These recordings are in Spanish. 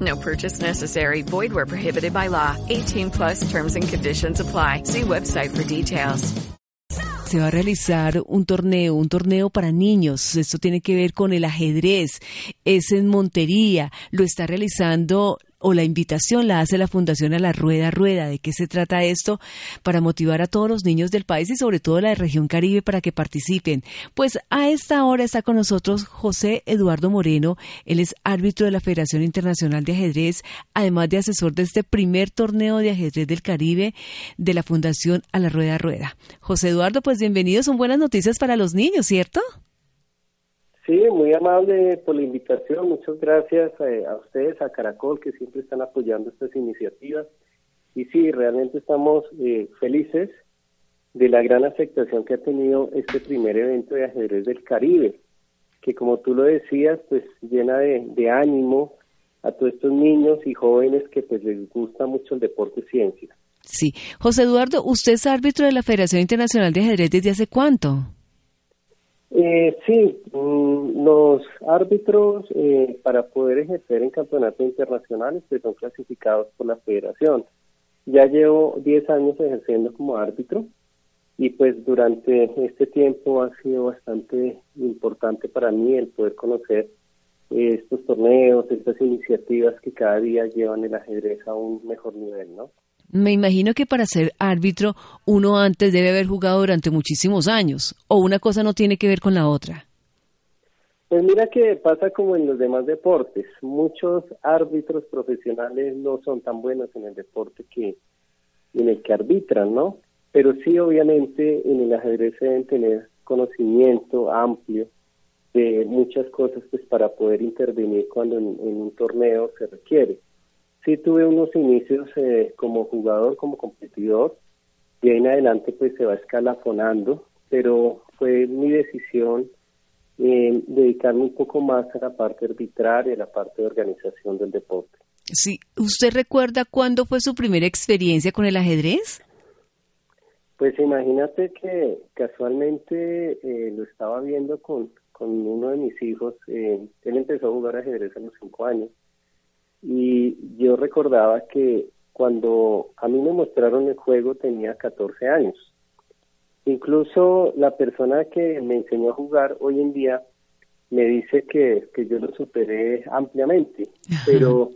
No purchase necessary. Void where prohibited by law. 18 plus terms and conditions apply. See website for details. Se va a realizar un torneo, un torneo para niños. Esto tiene que ver con el ajedrez. Es en Montería. Lo está realizando o la invitación la hace la Fundación a la Rueda Rueda. ¿De qué se trata esto? Para motivar a todos los niños del país y sobre todo la región Caribe para que participen. Pues a esta hora está con nosotros José Eduardo Moreno. Él es árbitro de la Federación Internacional de Ajedrez, además de asesor de este primer torneo de ajedrez del Caribe de la Fundación a la Rueda Rueda. José Eduardo, pues bienvenidos. Son buenas noticias para los niños, ¿cierto? Sí, muy amable por la invitación. Muchas gracias eh, a, ustedes, a Caracol, que siempre están apoyando estas iniciativas. Y sí, realmente estamos eh, felices de la gran aceptación que ha tenido este primer evento de ajedrez del Caribe, que como tú lo decías, pues llena de, de ánimo a todos estos niños y jóvenes que pues les gusta mucho el deporte ciencia. Sí. José Eduardo, usted es árbitro de la Federación Internacional de Ajedrez desde hace cuánto? Eh, sí, mm, los árbitros eh, para poder ejercer en campeonatos internacionales pues, son clasificados por la federación. Ya llevo 10 años ejerciendo como árbitro y pues durante este tiempo ha sido bastante importante para mí el poder conocer estos torneos, estas iniciativas que cada día llevan el ajedrez a un mejor nivel, ¿no? Me imagino que para ser árbitro uno antes debe haber jugado durante muchísimos años, o una cosa no tiene que ver con la otra. Pues mira que pasa como en los demás deportes. Muchos árbitros profesionales no son tan buenos en el deporte que en el que arbitran, ¿no? Pero sí, obviamente, en el ajedrez deben tener conocimiento amplio de muchas cosas pues para poder intervenir cuando en un torneo se requiere sí tuve unos inicios eh, como jugador, como competidor, y ahí en adelante pues se va escalafonando, pero fue mi decisión eh, dedicarme un poco más a la parte arbitraria, a la parte de organización del deporte. Sí, ¿usted recuerda cuándo fue su primera experiencia con el ajedrez? Pues imagínate que casualmente eh, lo estaba viendo con, con uno de mis hijos. él empezó a jugar ajedrez a los cinco años y yo recordaba que cuando a mí me mostraron el juego tenía 14 años. Incluso la persona que me enseñó a jugar hoy en día me dice que, que yo lo superé ampliamente, pero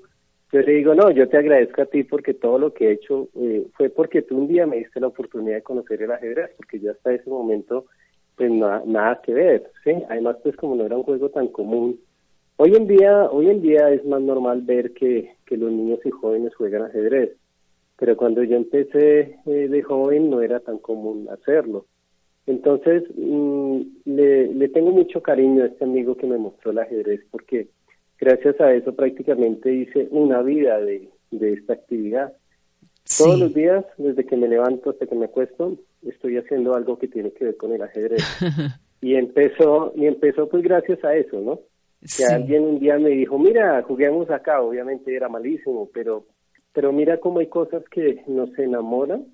yo le digo, no, yo te agradezco a ti porque todo lo que he hecho eh, fue porque tú un día me diste la oportunidad de conocer el ajedrez, porque yo hasta ese momento pues nada que ver, ¿sí? Además pues como no era un juego tan común, Hoy en día, hoy en día es más normal ver que, que los niños y jóvenes juegan ajedrez, pero cuando yo empecé eh, de joven no era tan común hacerlo. Entonces, mm, le, le tengo mucho cariño a este amigo que me mostró el ajedrez porque gracias a eso prácticamente hice una vida de, de esta actividad. Todos los días, desde que me levanto hasta que me acuesto, estoy haciendo algo que tiene que ver con el ajedrez. y empezó, y empezó pues gracias a eso, ¿no? que alguien un día me dijo, mira, juguemos acá, obviamente era malísimo, pero, pero mira cómo hay cosas que nos enamoran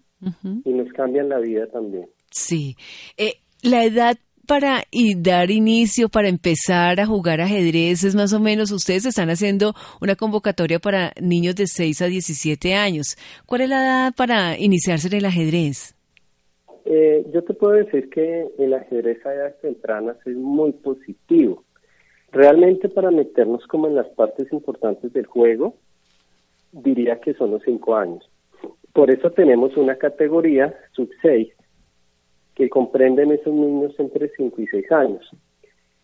y nos cambian la vida también. Sí. Eh, la edad para y dar inicio, para empezar a jugar ajedrez, es más o menos, ustedes están haciendo una convocatoria para niños de 6 a 17 años. ¿Cuál es la edad para iniciarse en el ajedrez? Eh, yo te puedo decir que el ajedrez a edades tempranas es muy positivo. Realmente para meternos como en las partes importantes del juego, diría que son los cinco años. Por eso tenemos una categoría sub 6, que comprenden esos niños entre 5 y 6 años.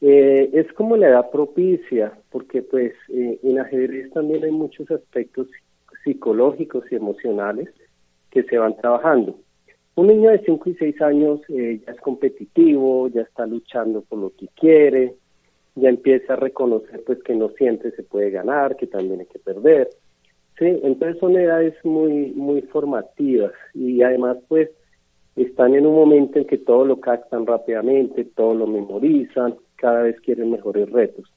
Eh, es como la edad propicia, porque pues eh, en ajedrez también hay muchos aspectos psicológicos y emocionales que se van trabajando. Un niño de 5 y 6 años eh, ya es competitivo, ya está luchando por lo que quiere, ya empieza a reconocer pues que no siempre se puede ganar, que también hay que perder. Sí, entonces son edades muy muy formativas y además pues están en un momento en que todo lo captan rápidamente, todo lo memorizan, cada vez quieren mejores retos.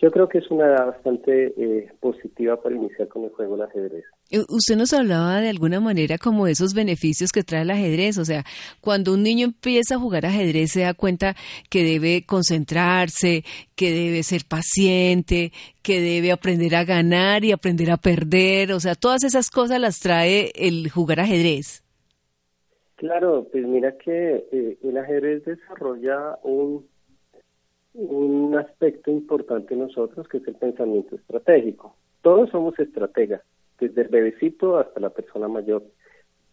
Yo creo que es una edad bastante eh, positiva para iniciar con el juego del ajedrez. Usted nos hablaba de alguna manera como de esos beneficios que trae el ajedrez, o sea, cuando un niño empieza a jugar ajedrez se da cuenta que debe concentrarse, que debe ser paciente, que debe aprender a ganar y aprender a perder, o sea, todas esas cosas las trae el jugar ajedrez. Claro, pues mira que eh, el ajedrez desarrolla un un aspecto importante en nosotros que es el pensamiento estratégico. Todos somos estrategas, desde el bebecito hasta la persona mayor.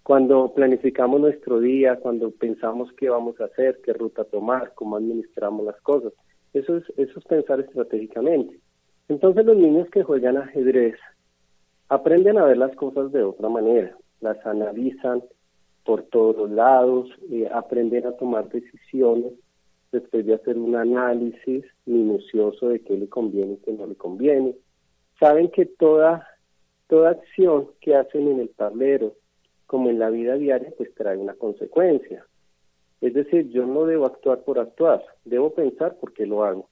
Cuando planificamos nuestro día, cuando pensamos qué vamos a hacer, qué ruta tomar, cómo administramos las cosas, eso es, eso es pensar estratégicamente. Entonces los niños que juegan ajedrez aprenden a ver las cosas de otra manera, las analizan por todos lados, eh, aprenden a tomar decisiones después de hacer un análisis minucioso de qué le conviene y qué no le conviene. Saben que toda, toda acción que hacen en el tablero, como en la vida diaria, pues trae una consecuencia. Es decir, yo no debo actuar por actuar, debo pensar por qué lo hago.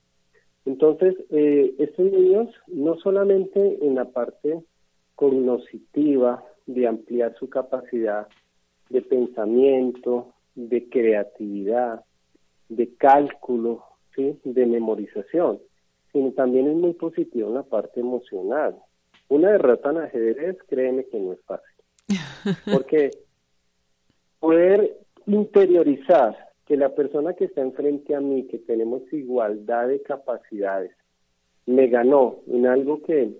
Entonces, eh, estos niños, no solamente en la parte cognoscitiva, de ampliar su capacidad de pensamiento, de creatividad, de cálculo, ¿sí? de memorización, sino también es muy positivo en la parte emocional. Una derrota en ajedrez, créeme que no es fácil. Porque poder interiorizar que la persona que está enfrente a mí, que tenemos igualdad de capacidades, me ganó en algo que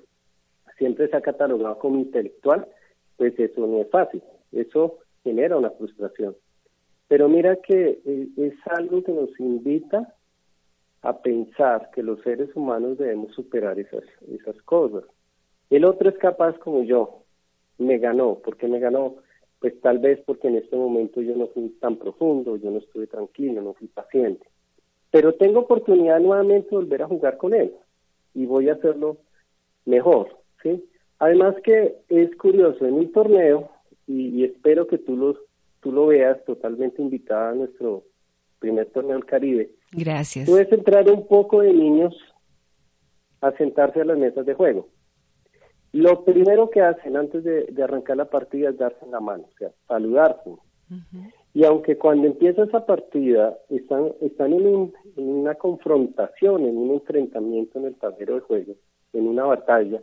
siempre se ha catalogado como intelectual, pues eso no es fácil. Eso genera una frustración. Pero mira que eh, es algo que nos invita a pensar que los seres humanos debemos superar esas, esas cosas. El otro es capaz como yo, me ganó, porque me ganó? Pues tal vez porque en este momento yo no fui tan profundo, yo no estuve tranquilo, no fui paciente. Pero tengo oportunidad nuevamente de volver a jugar con él y voy a hacerlo mejor, ¿sí? Además que es curioso, en un torneo, y, y espero que tú los tú lo veas totalmente invitada a nuestro primer torneo del Caribe. Gracias. Puedes entrar un poco de niños a sentarse a las mesas de juego. Lo primero que hacen antes de, arrancar la partida es darse la mano, o sea, saludarse. Y aunque cuando empieza esa partida están, están en, una confrontación, en un enfrentamiento en el tablero de juego, en una batalla,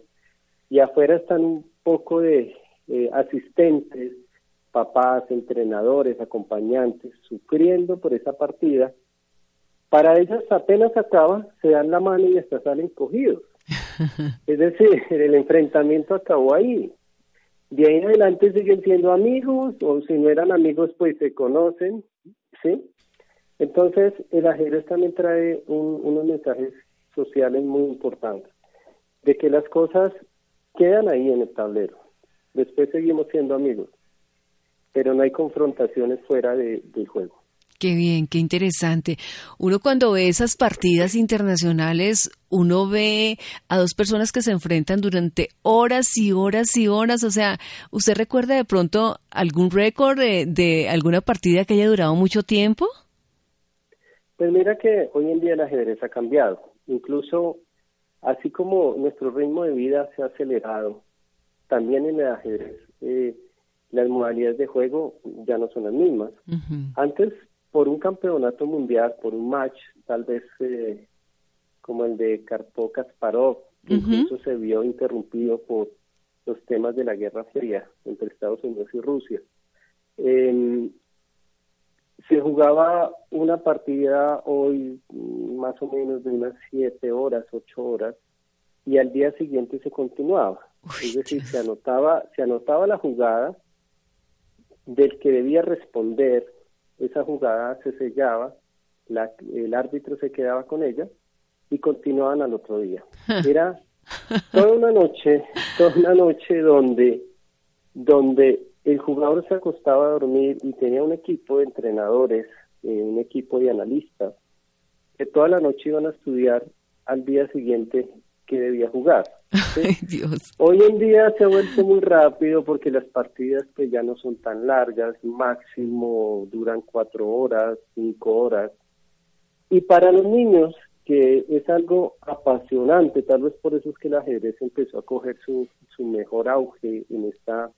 y afuera están un poco de eh, asistentes, papás, entrenadores, acompañantes, sufriendo por esa partida, para ellos apenas acaba, se dan la mano y hasta salen cogidos. es decir, el enfrentamiento acabó ahí. De ahí en adelante siguen siendo amigos, o si no eran amigos, pues se conocen, ¿sí? Entonces, el ajedrez también trae unos mensajes sociales muy importantes, de que las cosas quedan ahí en el tablero. Después seguimos siendo amigos pero no hay confrontaciones fuera de, del juego. Qué bien, qué interesante. Uno cuando ve esas partidas internacionales, uno ve a dos personas que se enfrentan durante horas y horas y horas. O sea, ¿usted recuerda de pronto algún récord de, de alguna partida que haya durado mucho tiempo? Pues mira que hoy en día el ajedrez ha cambiado. Incluso así como nuestro ritmo de vida se ha acelerado, también en el ajedrez eh, las modalidades de juego ya no son las mismas. Antes, por un campeonato mundial, por un match, tal vez eh, como el de Karpov Kasparov, que incluso se vio interrumpido por los temas de la Guerra Fría entre Estados Unidos y Rusia. se jugaba una partida hoy más o menos de unas siete horas, ocho horas, y al día siguiente se continuaba. Es decir, se anotaba, se anotaba la jugada, del que debía responder esa jugada se sellaba, la, el árbitro se quedaba con ella y continuaban al otro día. Era toda una noche, toda una noche donde, donde el jugador se acostaba a dormir y tenía un equipo de entrenadores, eh, un equipo de analistas, que toda la noche iban a estudiar al día siguiente que debía jugar. Dios. Hoy en día se ha vuelto muy rápido porque las partidas pues ya no son tan largas, máximo duran cuatro horas, cinco horas. Y para los niños, que es algo apasionante, tal vez por eso es que el ajedrez empezó a coger su, su mejor auge en esta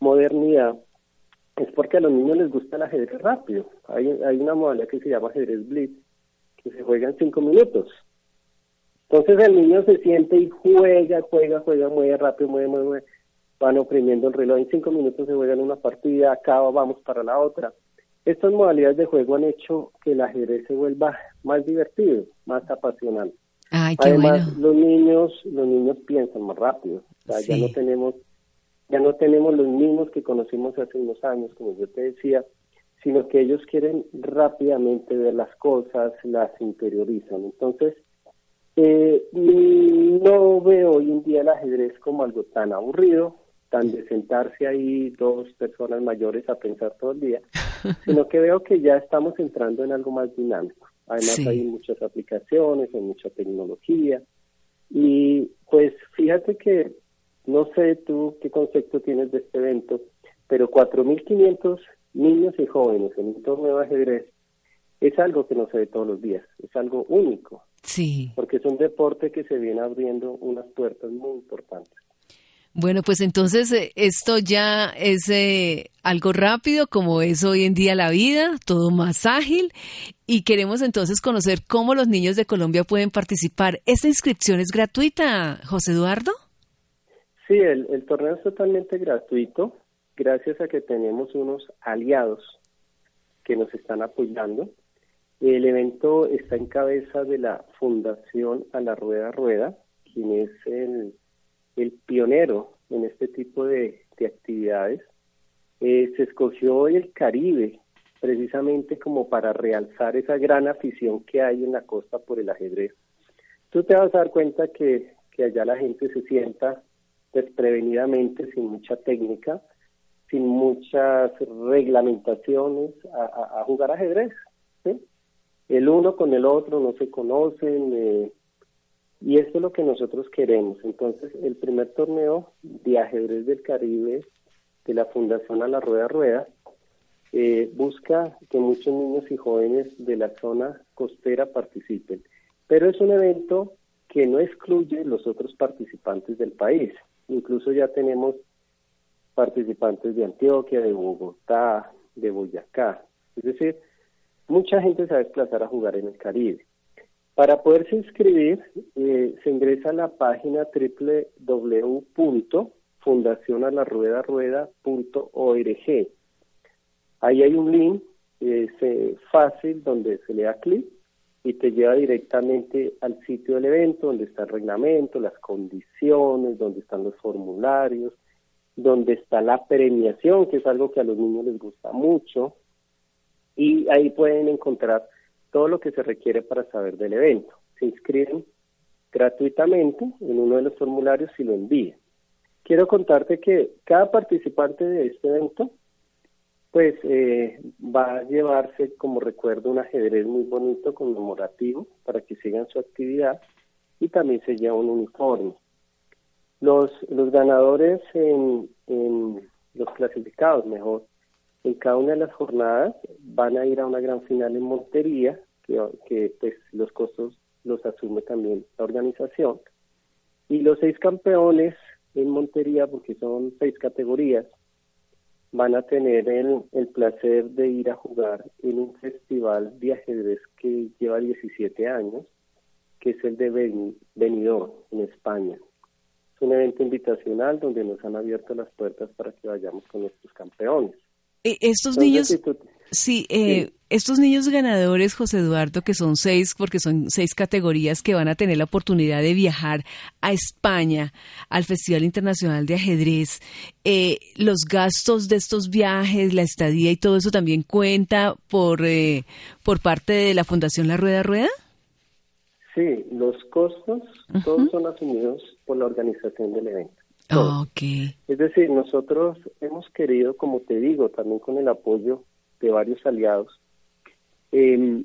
modernidad, es porque a los niños les gusta el ajedrez rápido. Hay, hay una modalidad que se llama ajedrez blitz, que se juega en cinco minutos. Entonces el niño se siente y juega, juega, juega, mueve rápido, mueve, mueve, mueve. Van oprimiendo el reloj. En cinco minutos se juegan una partida, acaba, vamos para la otra. Estas modalidades de juego han hecho que el ajedrez se vuelva más divertido, más apasionante. Ay, qué Además, bueno. los niños, los niños piensan más rápido. O sea, ya Sí. no tenemos, ya no tenemos los mismos que conocimos hace unos años, como yo te decía, sino que ellos quieren rápidamente ver las cosas, las interiorizan. Entonces, eh, no veo hoy en día el ajedrez como algo tan aburrido, tan de sentarse ahí dos personas mayores a pensar todo el día, sino que veo que ya estamos entrando en algo más dinámico. Además Sí. hay muchas aplicaciones, hay mucha tecnología y pues fíjate que no sé tú qué concepto tienes de este evento, pero 4.500 niños y jóvenes en un torneo de ajedrez es algo que no se ve todos los días, es algo único, Sí. porque es un deporte que se viene abriendo unas puertas muy importantes. Bueno, pues entonces eh, esto ya es eh, algo rápido como es hoy en día la vida, todo más ágil y queremos entonces conocer cómo los niños de Colombia pueden participar. ¿Esta inscripción es gratuita, José Eduardo? Sí, el, el torneo es totalmente gratuito, gracias a que tenemos unos aliados que nos están apoyando. El evento está en cabeza de la Fundación A la Rueda Rueda, quien es el, el pionero en este tipo de, de actividades. Eh, se escogió hoy el Caribe precisamente como para realzar esa gran afición que hay en la costa por el ajedrez. Tú te vas a dar cuenta que, que allá la gente se sienta desprevenidamente, sin mucha técnica, sin muchas reglamentaciones, a, a- a jugar ajedrez. El uno con el otro no se conocen, eh, y esto es lo que nosotros queremos. Entonces, el primer torneo de ajedrez del Caribe de la Fundación A la Rueda Rueda eh, busca que muchos niños y jóvenes de la zona costera participen. Pero es un evento que no excluye los otros participantes del país. Incluso ya tenemos participantes de Antioquia, de Bogotá, de Boyacá. Es decir, mucha gente se va a desplazar a jugar en el Caribe. Para poderse inscribir, eh, se ingresa a la página www.fundacionalarruedarueda.org. Ahí hay un link eh, fácil donde se le da clic y te lleva directamente al sitio del evento, donde está el reglamento, las condiciones, donde están los formularios, donde está la premiación, que es algo que a los niños les gusta mucho, y ahí pueden encontrar todo lo que se requiere para saber del evento. Se inscriben gratuitamente en uno de los formularios y lo envían. Quiero contarte que cada participante de este evento pues eh, va a llevarse como recuerdo un ajedrez muy bonito, conmemorativo, para que sigan su actividad y también se lleva un uniforme. Los, los ganadores en, en los clasificados, mejor, en cada una de las jornadas van a ir a una gran final en Montería, que, pues los costos los asume también la organización. Y los seis campeones en Montería, porque son seis categorías, van a tener el, el placer de ir a jugar en un festival de ajedrez que lleva 17 años, que es el de Ben- Benidorm, en España. Es un evento invitacional donde nos han abierto las puertas para que vayamos con nuestros campeones. Eh, Estos niños, Sí, eh, estos niños ganadores, José Eduardo, que son seis, porque son seis categorías que van a tener la oportunidad de viajar a España, al Festival Internacional de Ajedrez, eh, los gastos de estos viajes, la estadía y todo eso también cuenta por, eh, por parte de la Fundación La Rueda Rueda. Sí, los costos todos son asumidos por la organización del evento. Okay. Es decir, nosotros hemos querido, como te digo, también con el apoyo de varios aliados, eh,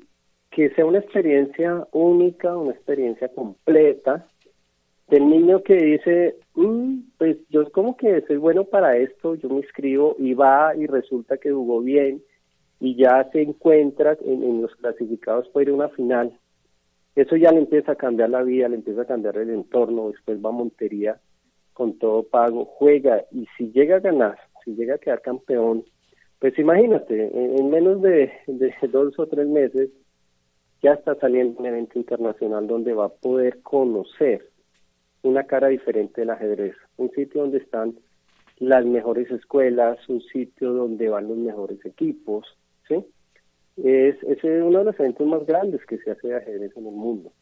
que sea una experiencia única, una experiencia completa del niño que dice, mm, pues yo como que soy bueno para esto, yo me inscribo y va y resulta que jugó bien y ya se encuentra en, los clasificados para ir a una final. Eso ya le empieza a cambiar la vida, le empieza a cambiar el entorno, después va a Montería con todo pago, juega y si llega a ganar, si llega a quedar campeón, pues imagínate, en, menos de, dos o tres meses ya está saliendo un evento internacional donde va a poder conocer una cara diferente del ajedrez, un sitio donde están las mejores escuelas, un sitio donde van los mejores equipos, ¿sí? Es, es uno de los eventos más grandes que se hace de ajedrez en el mundo.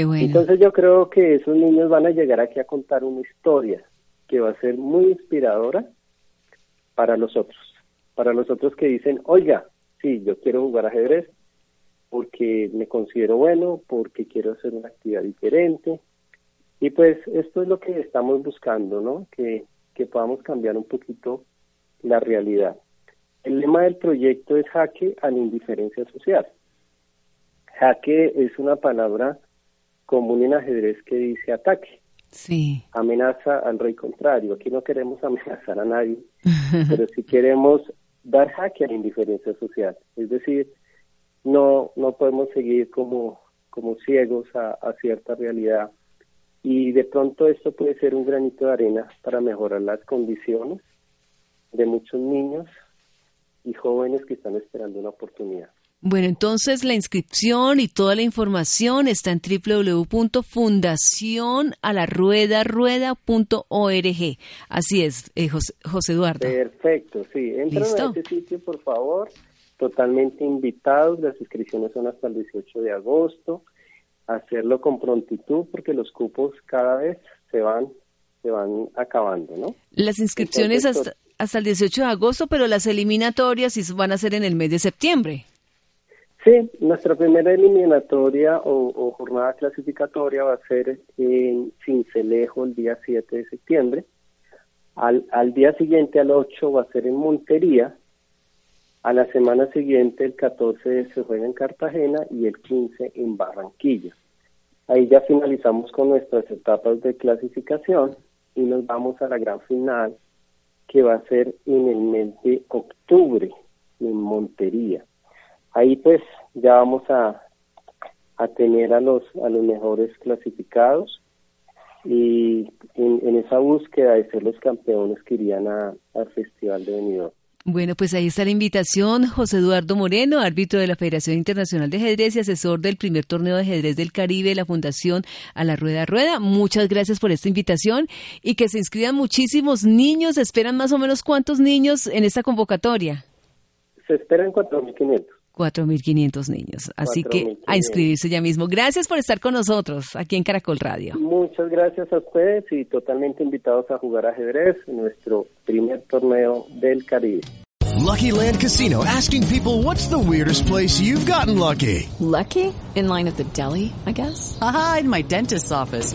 Entonces yo creo que esos niños van a llegar aquí a contar una historia que va a ser muy inspiradora para los otros para los otros que dicen, oiga, sí, yo quiero jugar ajedrez porque me considero bueno, porque quiero hacer una actividad diferente. Y pues esto es lo que estamos buscando, ¿no? Que, que podamos cambiar un poquito la realidad. El lema del proyecto es jaque a la indiferencia social. Jaque es una palabra común en ajedrez que dice ataque. Sí. Amenaza al rey contrario. Aquí no queremos amenazar a nadie, pero si queremos dar jaque a la indiferencia social. Es decir, no, no podemos seguir como, como ciegos a, cierta realidad y de pronto esto puede ser un granito de arena para mejorar las condiciones de muchos niños y jóvenes que están esperando una oportunidad. Bueno, entonces la inscripción y toda la información está en www.fundacionalarruedarueda.org. Así es, eh, José, Eduardo. Perfecto, sí. Entren a este sitio, por favor. Totalmente invitados. Las inscripciones son hasta el 18 de agosto. Hacerlo con prontitud porque los cupos cada vez se van se van acabando, ¿no? Las inscripciones hasta, hasta el 18 de agosto, pero las eliminatorias van a ser en el mes de septiembre. Sí, nuestra primera eliminatoria o, jornada clasificatoria va a ser en Cincelejo el día 7 de septiembre. Al, al día siguiente, al 8, va a ser en Montería. A la semana siguiente, el 14, se juega en Cartagena y el 15 en Barranquilla. Ahí ya finalizamos con nuestras etapas de clasificación y nos vamos a la gran final que va a ser en el mes de octubre en Montería ahí pues ya vamos a, a tener a los a los mejores clasificados y en, esa búsqueda de ser los campeones que irían a, al Festival de Benidorm. Bueno, pues ahí está la invitación. José Eduardo Moreno, árbitro de la Federación Internacional de Ajedrez y asesor del primer torneo de ajedrez del Caribe de la Fundación A la Rueda Rueda. Muchas gracias por esta invitación y que se inscriban muchísimos niños. ¿Esperan más o menos cuántos niños en esta convocatoria? Se esperan 4.500. 4.500 niños. Así que a inscribirse ya mismo. Gracias por estar con nosotros aquí en Caracol Radio. Muchas gracias a ustedes y totalmente invitados a jugar ajedrez en nuestro primer torneo del Caribe. Lucky Land Casino asking people what's the weirdest place you've gotten lucky. Lucky? In line at the deli, I guess. Aha, in my dentist's office.